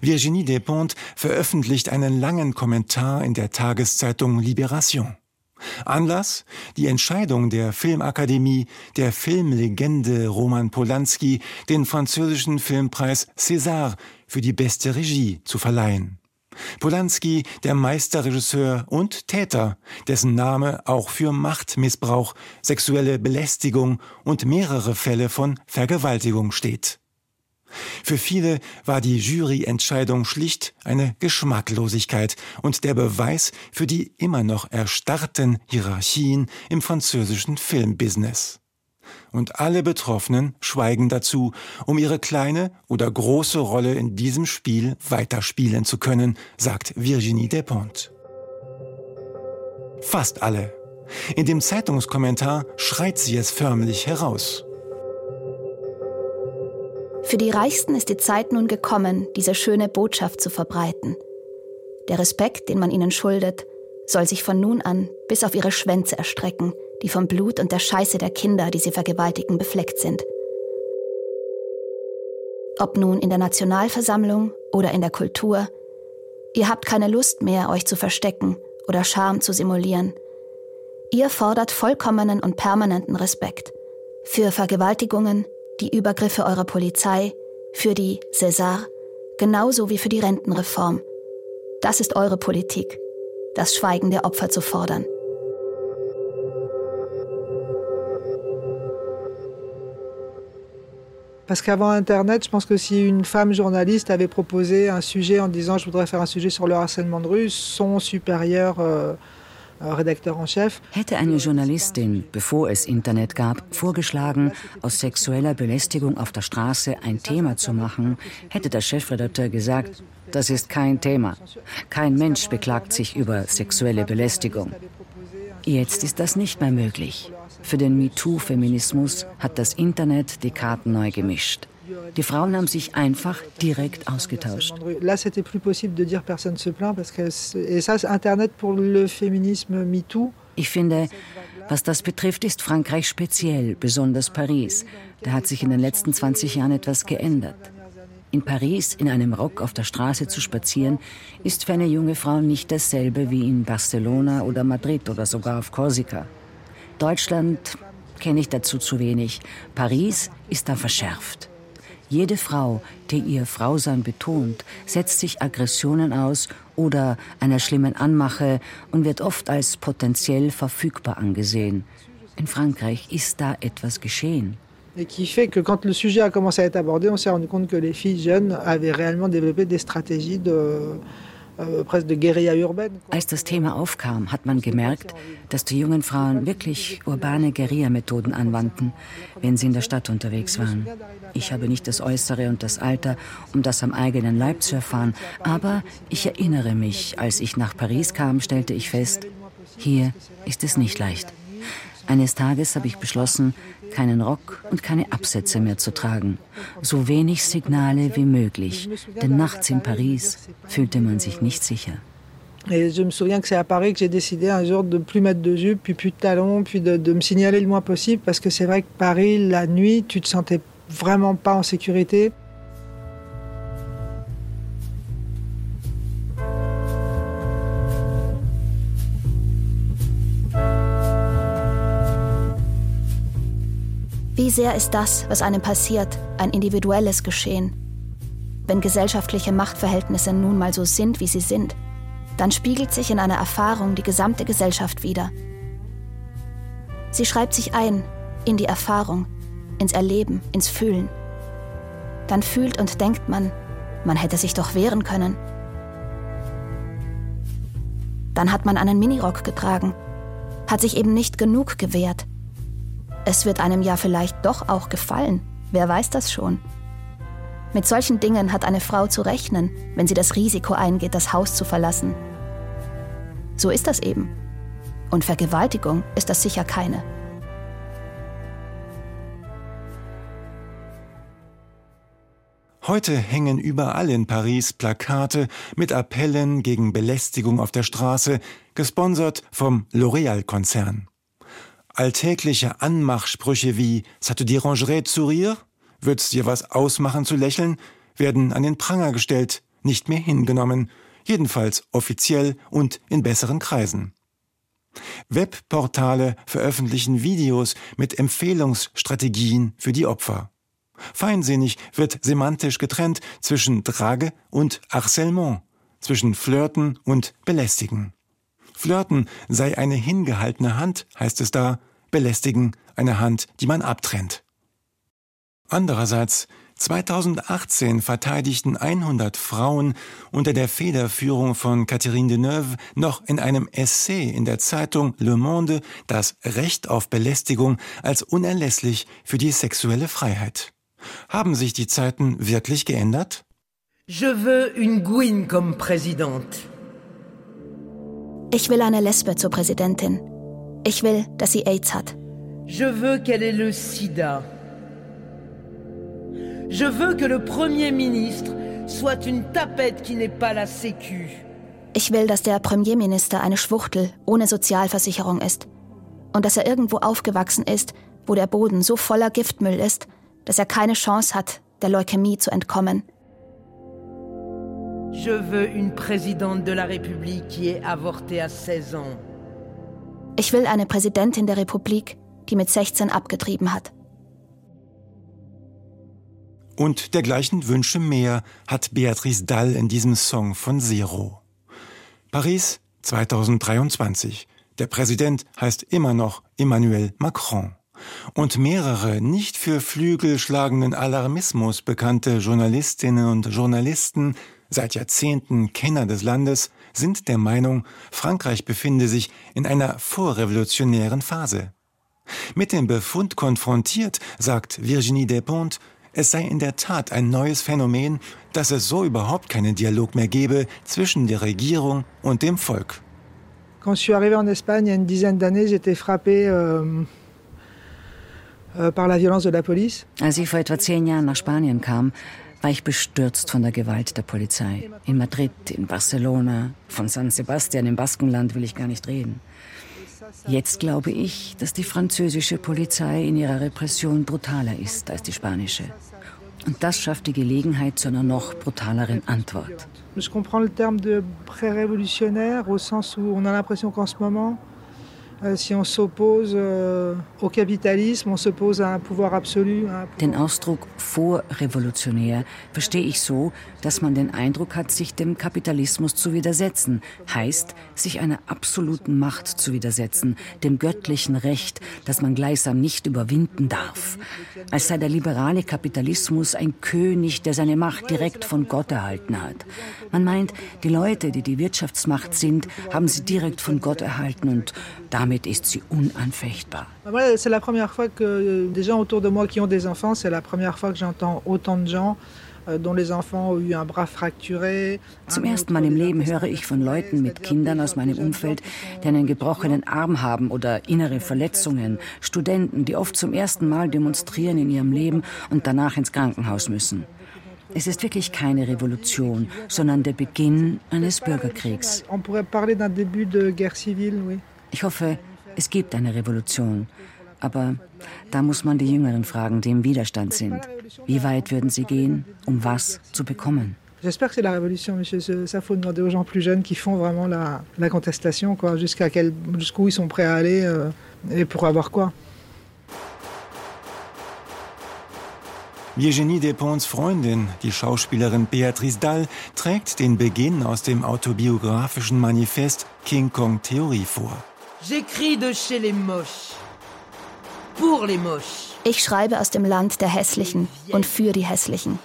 Virginie Despentes veröffentlicht einen langen Kommentar in der Tageszeitung Libération. Anlass die Entscheidung der Filmakademie, der Filmlegende Roman Polanski den französischen Filmpreis César für die beste Regie zu verleihen. Polanski, der Meisterregisseur und Täter, dessen Name auch für Machtmissbrauch, sexuelle Belästigung und mehrere Fälle von Vergewaltigung steht. Für viele war die Juryentscheidung schlicht eine Geschmacklosigkeit und der Beweis für die immer noch erstarrten Hierarchien im französischen Filmbusiness. Und alle Betroffenen schweigen dazu, um ihre kleine oder große Rolle in diesem Spiel weiterspielen zu können, sagt Virginie Despentes. Fast alle. In dem Zeitungskommentar schreit sie es förmlich heraus. Für die Reichsten ist die Zeit nun gekommen, diese schöne Botschaft zu verbreiten. Der Respekt, den man ihnen schuldet, soll sich von nun an bis auf ihre Schwänze erstrecken, die vom Blut und der Scheiße der Kinder, die sie vergewaltigen, befleckt sind. Ob nun in der Nationalversammlung oder in der Kultur, ihr habt keine Lust mehr, euch zu verstecken oder Scham zu simulieren. Ihr fordert vollkommenen und permanenten Respekt für Vergewaltigungen, die Übergriffe eurer Polizei, für die César, genauso wie für die Rentenreform. Das ist eure Politik, das Schweigen der Opfer zu fordern. Parce qu'avant Internet, je pense que si une femme journaliste avait proposé un sujet en disant je voudrais faire un sujet sur le harcèlement de rue, son supérieur euh, Redakteur en chef. Hätte eine Journalistin, bevor es Internet gab, vorgeschlagen, aus sexueller Belästigung auf der Straße ein Thema zu machen, hätte der Chefredakteur gesagt, das ist kein Thema. Kein Mensch beklagt sich über sexuelle Belästigung. Jetzt ist das nicht mehr möglich. Für den MeToo-Feminismus hat das Internet die Karten neu gemischt. Die Frauen haben sich einfach direkt ausgetauscht. Là, c'était plus possible de dire personne se plaint parce que et ça, Internet pour le féminisme MeToo. Ich finde, was das betrifft, ist Frankreich speziell, besonders Paris. Da hat sich in den letzten 20 Jahren etwas geändert. In Paris in einem Rock auf der Straße zu spazieren, ist für eine junge Frau nicht dasselbe wie in Barcelona oder Madrid oder sogar auf Korsika. Deutschland kenne ich dazu zu wenig. Paris ist da verschärft. Jede Frau, die ihr Frausein betont, setzt sich Aggressionen aus oder einer schlimmen Anmache und wird oft als potenziell verfügbar angesehen. In Frankreich ist da etwas geschehen. Et qui fait que quand le sujet a commencé à être abordé, on s'est rendu compte que les filles Als das Thema aufkam, hat man gemerkt, dass die jungen Frauen wirklich urbane Guerilla-Methoden anwandten, wenn sie in der Stadt unterwegs waren. Ich habe nicht das Äußere und das Alter, um das am eigenen Leib zu erfahren, aber ich erinnere mich, als ich nach Paris kam, stellte ich fest, hier ist es nicht leicht. Eines Tages habe ich beschlossen, keinen Rock und keine Absätze mehr zu tragen. So wenig Signale wie möglich, denn nachts in Paris fühlte man sich nicht sicher. Et je me souviens que c'est à Paris que j'ai décidé un jour de plus mettre de jupe, puis plus de talons, puis de, de me signaler le moins possible, parce que c'est Paris, la nuit, tu te sentais vraiment pas en sécurité. Wie sehr ist das, was einem passiert, ein individuelles Geschehen? Wenn gesellschaftliche Machtverhältnisse nun mal so sind, wie sie sind, dann spiegelt sich in einer Erfahrung die gesamte Gesellschaft wider. Sie schreibt sich ein in die Erfahrung, ins Erleben, ins Fühlen. Dann fühlt und denkt man, man hätte sich doch wehren können. Dann hat man einen Minirock getragen, hat sich eben nicht genug gewehrt. Es wird einem ja vielleicht doch auch gefallen, wer weiß das schon. Mit solchen Dingen hat eine Frau zu rechnen, wenn sie das Risiko eingeht, das Haus zu verlassen. So ist das eben. Und Vergewaltigung ist das sicher keine. Heute hängen überall in Paris Plakate mit Appellen gegen Belästigung auf der Straße, gesponsert vom L'Oréal-Konzern. Alltägliche Anmachsprüche wie Ça te dérangerait de sourire? Wird's dir was ausmachen zu lächeln? werden an den Pranger gestellt, nicht mehr hingenommen, jedenfalls offiziell und in besseren Kreisen. Webportale veröffentlichen Videos mit Empfehlungsstrategien für die Opfer. Feinsinnig wird semantisch getrennt zwischen Drage und Harcèlement, zwischen Flirten und Belästigen. Flirten sei eine hingehaltene Hand, heißt es da, Belästigen eine Hand, die man abtrennt. Andererseits 2018 verteidigten 100 Frauen unter der Federführung von Catherine Deneuve noch in einem Essay in der Zeitung Le Monde das Recht auf Belästigung als unerlässlich für die sexuelle Freiheit. Haben sich die Zeiten wirklich geändert? Je veux une Gouine comme présidente. Ich will eine Lesbe zur Präsidentin. Ich will, dass sie AIDS hat. Je veux qu'elle ait le sida. Je veux que le Premier ministre soit une tapette qui n'est pas la Sécu. Ich will, dass der Premierminister eine Schwuchtel ohne Sozialversicherung ist. Und dass er irgendwo aufgewachsen ist, wo der Boden so voller Giftmüll ist, dass er keine Chance hat, der Leukämie zu entkommen. Je veux une présidente de la République qui ait avorté à 16 ans. Ich will eine Präsidentin der Republik, die mit 16 abgetrieben hat. Und dergleichen Wünsche mehr hat Beatrice Dall in diesem Song von Zero. Paris 2023. Der Präsident heißt immer noch Emmanuel Macron und mehrere nicht für Flügel schlagenden Alarmismus bekannte Journalistinnen und Journalisten, seit Jahrzehnten Kenner des Landes, sind der Meinung, Frankreich befinde sich in einer vorrevolutionären Phase. Mit dem Befund konfrontiert, sagt Virginie Despentes, es sei in der Tat ein neues Phänomen, dass es so überhaupt keinen Dialog mehr gebe zwischen der Regierung und dem Volk. Quand je suis arrivé en Espagne il y a une dizaine d'années, j'étais frappé euh, Euh, Als ich vor etwa zehn Jahren nach Spanien kam, war ich bestürzt von der Gewalt der Polizei. In Madrid, in Barcelona, von San Sebastian im Baskenland will ich gar nicht reden. Jetzt glaube ich, dass die französische Polizei in ihrer Repression brutaler ist als die spanische. Und das schafft die Gelegenheit zu einer noch brutaleren Antwort. Ich comprends le terme de pré-révolutionnaire au sens où qu'en ce moment Den Ausdruck vorrevolutionär verstehe ich so, dass man den Eindruck hat, sich dem Kapitalismus zu widersetzen. Heißt, sich einer absoluten Macht zu widersetzen, dem göttlichen Recht, das man gleichsam nicht überwinden darf. Als sei der liberale Kapitalismus ein König, der seine Macht direkt von Gott erhalten hat. Man meint, die Leute, die die Wirtschaftsmacht sind, haben sie direkt von Gott erhalten und damit damit ist sie unanfechtbar. C'est la première fois que des gens autour de moi qui ont des enfants, c'est la première fois que j'entends autant de gens euh, Zum ersten Mal im Leben höre ich von Leuten mit Kindern aus meinem Umfeld, die einen gebrochenen Arm haben oder innere Verletzungen, Studenten, die oft zum ersten Mal demonstrieren in ihrem Leben und danach ins Krankenhaus müssen. Es ist wirklich keine Revolution, sondern der Beginn eines Bürgerkriegs. On pourrait parler d'un début de guerre civile, oui. Ich hoffe, es gibt eine Revolution. Aber da muss man die Jüngeren fragen, die im Widerstand sind. Wie weit würden sie gehen, um was zu bekommen? J'espère que c'est la révolution, mais ça faut demander aux gens plus jeunes qui font vraiment la, la contestation, quoi, jusqu'à quel, jusqu'où ils sont prêts à aller euh, et pour avoir quoi. Virginie Despons Freundin, die Schauspielerin Beatrice Dall, trägt den Beginn aus dem autobiografischen Manifest King Kong Theorie vor. J'écris de chez les moches. Pour les moches. Ich schreibe aus dem Land der Hässlichen und für die Hässlichen.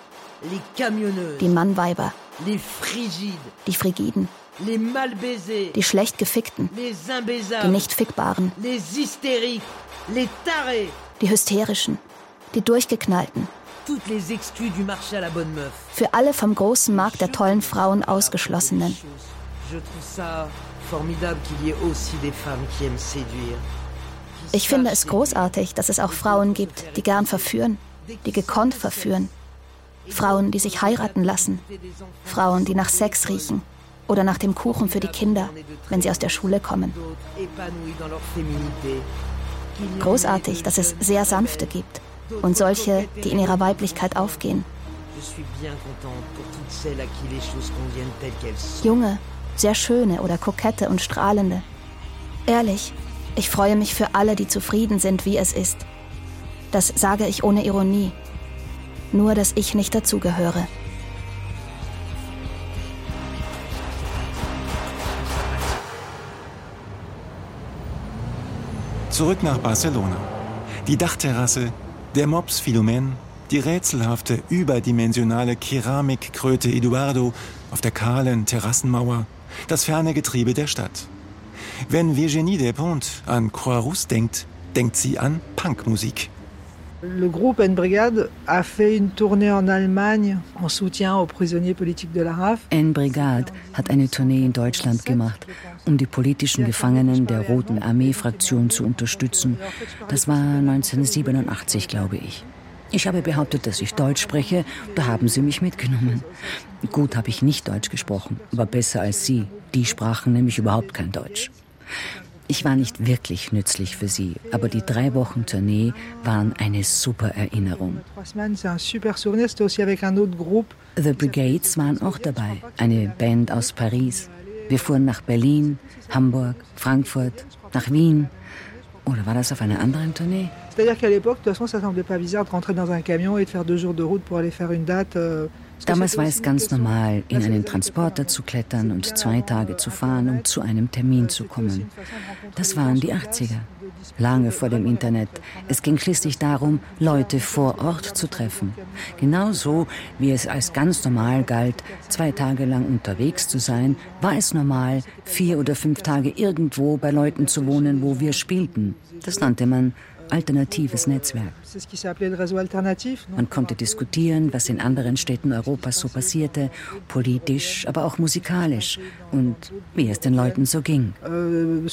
Die Mannweiber. Die Frigiden. Die schlecht gefickten. Die nicht fickbaren. Die hysterischen. Die durchgeknallten. Für alle vom großen Markt der tollen Frauen Ausgeschlossenen. Ich finde es großartig, dass es auch Frauen gibt, die gern verführen, die gekonnt verführen. Frauen, die sich heiraten lassen. Frauen, die nach Sex riechen oder nach dem Kuchen für die Kinder, wenn sie aus der Schule kommen. Großartig, dass es sehr sanfte gibt und solche, die in ihrer Weiblichkeit aufgehen. Junge, sehr schöne oder kokette und strahlende. Ehrlich, ich freue mich für alle, die zufrieden sind, wie es ist. Das sage ich ohne Ironie. Nur, dass ich nicht dazugehöre. Zurück nach Barcelona. Die Dachterrasse, der Mops Philomen, die rätselhafte, überdimensionale Keramikkröte Eduardo auf der kahlen Terrassenmauer, das ferne Getriebe der Stadt. Wenn Virginie Despentes an Croix-Rousse denkt, denkt sie an Punkmusik. Le groupe N-Brigade a fait une tournée en Allemagne en soutien aux prisonniers politiques de la RAF. N-Brigade hat eine Tournee in Deutschland gemacht, um die politischen Gefangenen der Roten Armee-Fraktion zu unterstützen. Das war 1987, glaube ich. Ich habe behauptet, dass ich Deutsch spreche, da haben sie mich mitgenommen. Gut habe ich nicht Deutsch gesprochen, aber besser als sie. Die sprachen nämlich überhaupt kein Deutsch. Ich war nicht wirklich nützlich für sie, aber die drei Wochen Tournee waren eine super Erinnerung. The Brigades waren auch dabei, eine Band aus Paris. Wir fuhren nach Berlin, Hamburg, Frankfurt, nach Wien. Oder war das auf einer anderen Tournee? C'est-à-dire qu'à l'époque, de toute façon, ça semblait pas bizarre de rentrer dans un camion et de faire deux jours de route pour aller faire une date. Euh Damals war es ganz normal, in einen Transporter zu klettern und zwei Tage zu fahren, um zu einem Termin zu kommen. Das waren die 80er, lange vor dem Internet. Es ging schließlich darum, Leute vor Ort zu treffen. Genauso wie es als ganz normal galt, zwei Tage lang unterwegs zu sein, war es normal, vier oder fünf Tage irgendwo bei Leuten zu wohnen, wo wir spielten. Das nannte man alternatives Netzwerk. Man konnte diskutieren, was in anderen Städten Europas so passierte, politisch, aber auch musikalisch und wie es den Leuten so ging. Euh.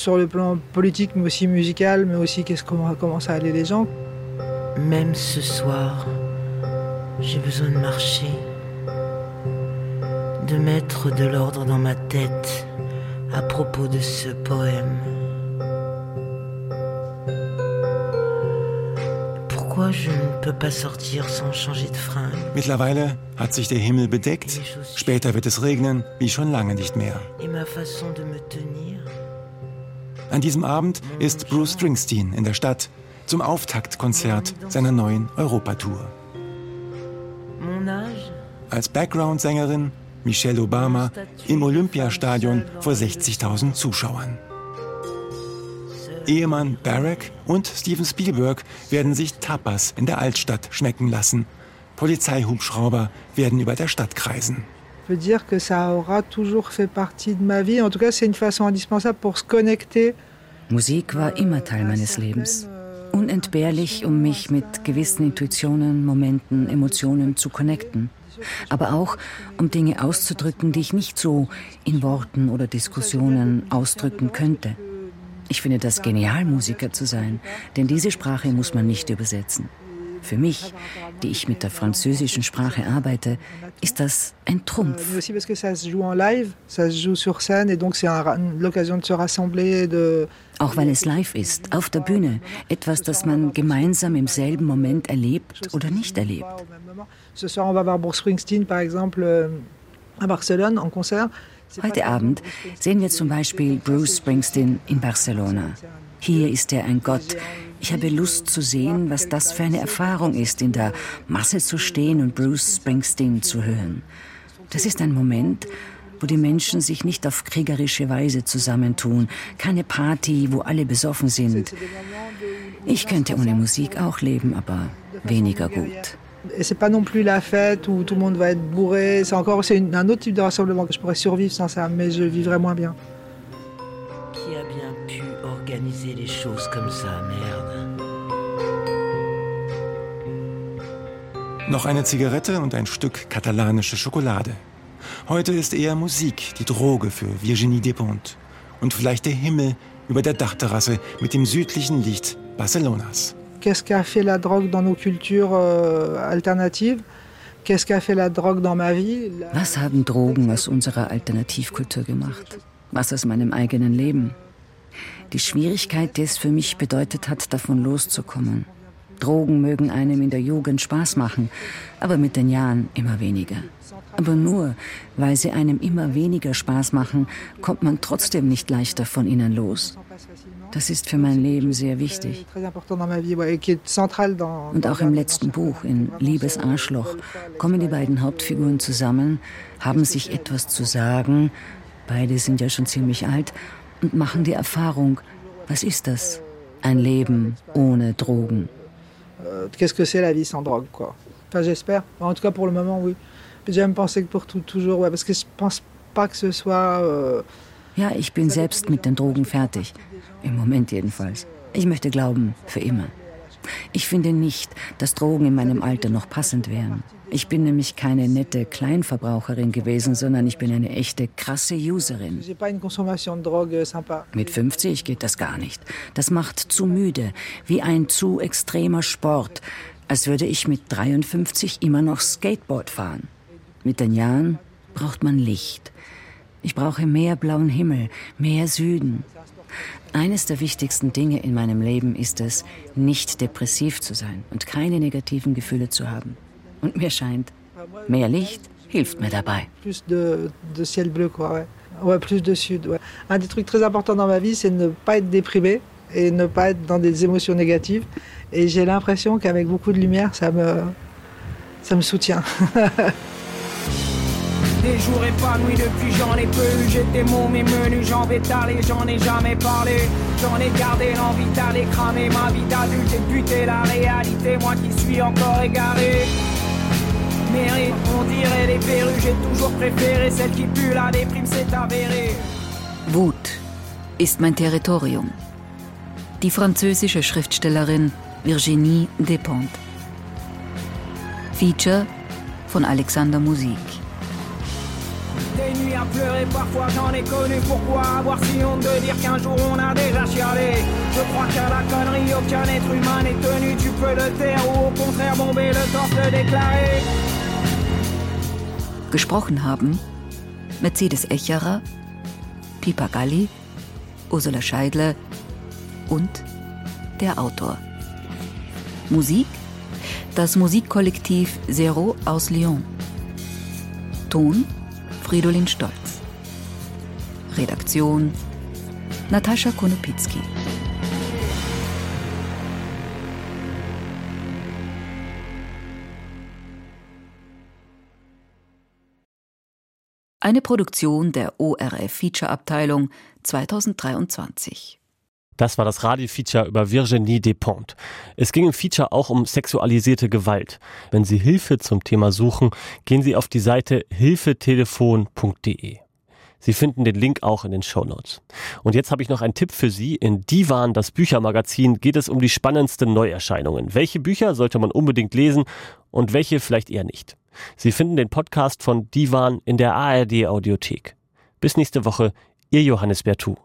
Même ce soir, j'ai besoin de marcher, de mettre de l'ordre dans ma tête à propos de ce poème. Mittlerweile hat sich der Himmel bedeckt. Später wird es regnen, wie schon lange nicht mehr. An diesem Abend ist Bruce Springsteen in der Stadt zum Auftaktkonzert seiner neuen Europatour. Als Background-Sängerin Michelle Obama im Olympiastadion vor 60.000 Zuschauern. Ehemann Barack und Steven Spielberg werden sich Tapas in der Altstadt schmecken lassen. Polizeihubschrauber werden über der Stadt kreisen. Je peux dire que ça aura toujours fait partie de ma vie. En tout cas, c'est une façon indispensable pour se connecter. Musik war immer Teil meines Lebens. Unentbehrlich, um mich mit gewissen Intuitionen, Momenten, Emotionen zu connecten. Aber auch, um Dinge auszudrücken, die ich nicht so in Worten oder Diskussionen ausdrücken könnte. Ich finde das genial, Musiker zu sein, denn diese Sprache muss man nicht übersetzen. Für mich, die ich mit der französischen Sprache arbeite, ist das ein Trumpf. Auch weil es live ist, auf der Bühne, etwas, das man gemeinsam im selben Moment erlebt oder nicht erlebt. Ce soir, on va voir Bruce Springsteen, par exemple, euh, à Barcelone en concert. Heute Abend sehen wir zum Beispiel Bruce Springsteen in Barcelona. Hier ist er ein Gott. Ich habe Lust zu sehen, was das für eine Erfahrung ist, in der Masse zu stehen und Bruce Springsteen zu hören. Das ist ein Moment, wo die Menschen sich nicht auf kriegerische Weise zusammentun, keine Party, wo alle besoffen sind. Ich könnte ohne Musik auch leben, aber weniger gut. Et c'est pas non plus la fête où tout le monde va être bourré. C'est encore c'est un autre type de rassemblement que je pourrais survivre sans ça, mais je vivrais moins bien. Qui a bien pu organiser les choses comme ça, merde Noch eine Zigarette und ein Stück katalanische Schokolade. Heute ist eher Musik die Droge für Virginie Despentes. Und vielleicht der Himmel über der Dachterrasse mit dem südlichen Licht Barcelonas. Qu'est-ce qu'a fait la drogue dans nos cultures euh, alternatives Qu'est-ce qu'a fait la drogue dans ma vie Was haben Drogen aus unserer Alternativkultur gemacht? Was aus meinem eigenen Leben? Die Schwierigkeit, die es für mich bedeutet hat, davon loszukommen. Drogen mögen einem in der Jugend Spaß machen, aber mit den Jahren immer weniger. Aber nur weil sie einem immer weniger Spaß machen, kommt man trotzdem nicht leichter von ihnen los. Das ist für mein Leben sehr wichtig. Und auch im letzten Buch, in Liebes Arschloch, kommen die beiden Hauptfiguren zusammen, haben sich etwas zu sagen, beide sind ja schon ziemlich alt, und machen die Erfahrung, was ist das? Ein Leben ohne Drogen. Euh, qu'est-ce que c'est la vie sans drogue, quoi. Enfin, j'espère. En tout cas, pour le moment, oui. J'aime penser que pour toujours, ouais, parce que je pense pas que ce soit. Euh, ja, ich bin selbst mit den Drogen fertig. Im Moment jedenfalls. Ich möchte glauben, für immer. Ich finde nicht, dass Drogen in meinem Alter noch passend wären. Ich bin nämlich keine nette Kleinverbraucherin gewesen, sondern ich bin eine echte krasse Userin. Mit 50 geht das gar nicht. Das macht zu müde, wie ein zu extremer Sport, als würde ich mit 53 immer noch Skateboard fahren. Mit den Jahren braucht man Licht. Ich brauche mehr blauen Himmel, mehr Süden. Eines der wichtigsten Dinge in meinem Leben ist es, nicht depressiv zu sein und keine negativen Gefühle zu haben. Und mir scheint, mehr Licht hilft mir dabei. Ouais, plus de sud, ouais. Un des trucs très importants dans ma vie, c'est ne pas être déprimé et ne pas être dans des émotions négatives. Et j'ai l'impression qu'avec beaucoup de lumière, ça me, ça me soutient. Des jours épanouis depuis j'en ai peu eu. J'étais mon mes menus, j'en vais t'aller, j'en ai jamais parlé. J'en ai gardé l'envie d'aller cramer ma vie d'adulte et buter la réalité. Moi qui suis encore égaré. Mérite, on dirait les perruques J'ai toujours préféré celle qui pue. La déprime, c'est avéré Wut ist mein Territorium. Die französische Schriftstellerin Virginie Despentes. Feature von Alexander Musik. Des nuits à pleurer, parfois j'en ai connu. Pourquoi avoir si honte de dire qu'un jour on a déjà chialé Je crois qu'à la connerie, aucun être humain n'est tenu. Tu peux le taire ou au contraire bomber le torse de déclarer. Gesprochen haben Mercedes Echerer, Pipa Galli, Ursula Scheidle und der Autor. Musik das Musikkollektiv Zero aus Lyon. Ton Fridolin Stolz. Redaktion Natascha Konopitzki. Eine Produktion der ORF Feature Abteilung 2023. Das war das Radiofeature über Virginie Despentes. Es ging im Feature auch um sexualisierte Gewalt. Wenn Sie Hilfe zum Thema suchen, gehen Sie auf die Seite hilfetelefon.de. Sie finden den Link auch in den Show Notes. Und jetzt habe ich noch einen Tipp für Sie. In Divan, das Büchermagazin, geht es um die spannendsten Neuerscheinungen. Welche Bücher sollte man unbedingt lesen und welche vielleicht eher nicht? Sie finden den Podcast von Divan in der ARD Audiothek. Bis nächste Woche, Ihr Johannes Bertou.